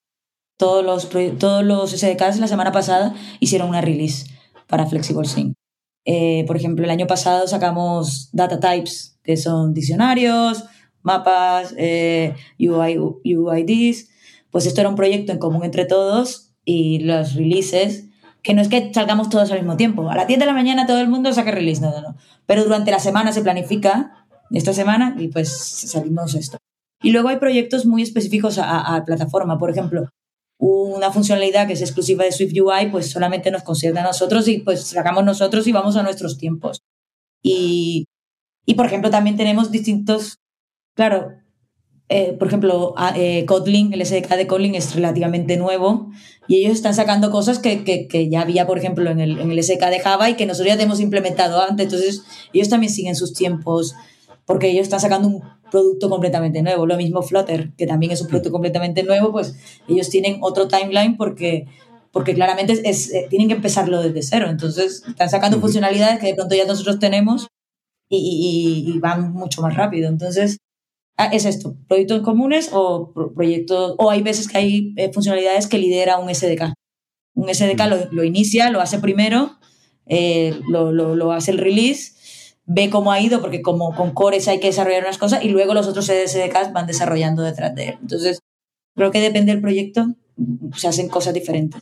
Todos los, todos los SDKs la semana pasada hicieron una release para Flexible Sync. Eh, por ejemplo, el año pasado sacamos data types, que son diccionarios, mapas, eh, UI, UIDs pues esto era un proyecto en común entre todos y los releases, que no es que salgamos todos al mismo tiempo. A las 10 de la mañana todo el mundo saca release, no, no, no. Pero durante la semana se planifica esta semana y pues salimos esto. Y luego hay proyectos muy específicos a, a plataforma. Por ejemplo, una funcionalidad que es exclusiva de Swift UI, pues solamente nos concede a nosotros y pues sacamos nosotros y vamos a nuestros tiempos. Y, y por ejemplo, también tenemos distintos, claro, eh, por ejemplo, eh, Kotlin, el SDK de Kotlin es relativamente nuevo y ellos están sacando cosas que, que, que ya había, por ejemplo, en el, en el, SDK de Java y que nosotros ya tenemos implementado antes. Entonces, ellos también siguen sus tiempos porque ellos están sacando un producto completamente nuevo. Lo mismo Flutter, que también es un producto completamente nuevo, pues ellos tienen otro timeline porque, porque claramente es, eh, tienen que empezarlo desde cero. Entonces, están sacando funcionalidades que de pronto ya nosotros tenemos y, y, y van mucho más rápido. Entonces, ah, es esto, proyectos comunes o proyectos, o hay veces que hay eh, funcionalidades que lidera un SDK. Un SDK mm. lo, inicia, lo hace primero, eh, lo, lo, hace el release, ve cómo ha ido, porque como con cores hay que desarrollar unas cosas, y luego los otros SDKs van desarrollando detrás de él. Entonces, creo que depende del proyecto, se hacen cosas diferentes.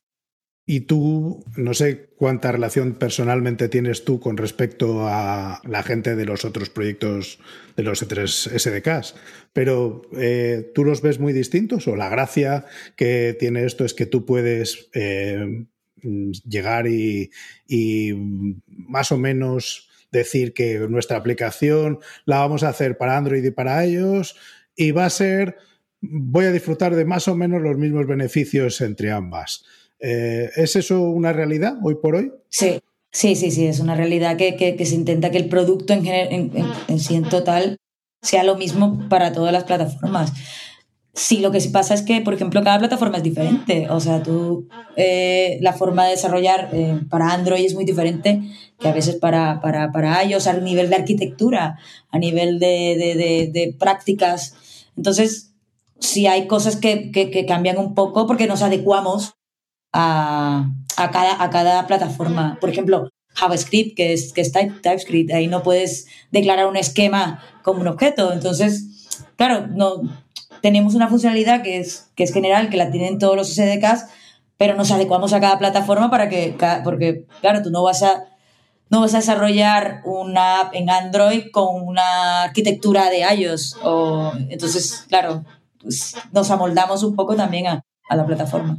Y tú, no sé cuánta relación personalmente tienes tú con respecto a la gente de los otros proyectos de los E3 SDKs, pero eh, ¿tú los ves muy distintos o la gracia que tiene esto es que tú puedes eh, llegar y, y más o menos decir que nuestra aplicación la vamos a hacer para Android y para iOS y va a ser, voy a disfrutar de más o menos los mismos beneficios entre ambas. Eh, ¿Es eso una realidad hoy por hoy? Sí, sí, sí, sí, es una realidad que, se intenta que el producto en, en, sí en total sea lo mismo para todas las plataformas. Sí, lo que sí pasa es que, por ejemplo, cada plataforma es diferente. O sea, tú, eh, la forma de desarrollar eh, para Android es muy diferente que a veces para, para, para iOS, a nivel de arquitectura, a nivel de, de, prácticas. Entonces, sí hay cosas que, que, cambian un poco porque nos adecuamos a, cada, a cada plataforma. Por ejemplo, JavaScript, que es, que es TypeScript, ahí no puedes declarar un esquema como un objeto. Entonces, claro, no, tenemos una funcionalidad que es, que es general, que la tienen todos los SDKs, pero nos adecuamos a cada plataforma para que, porque, claro, tú no vas a, no vas a desarrollar una app en Android con una arquitectura de iOS. O, entonces, claro, pues nos amoldamos un poco también a, la plataforma.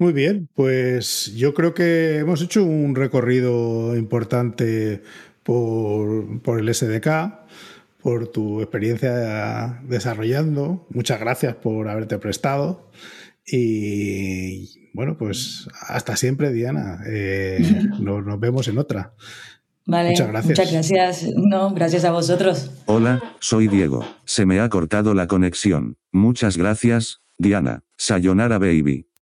Muy bien, pues yo creo que hemos hecho un recorrido importante por, el SDK, por tu experiencia desarrollando. Muchas gracias por haberte prestado. Y bueno, pues hasta siempre, Diana. Eh, nos, vemos en otra. Vale, muchas gracias. Muchas gracias. No, gracias a vosotros. Hola, soy Diego. Se me ha cortado la conexión. Muchas gracias, Diana. Sayonara, baby.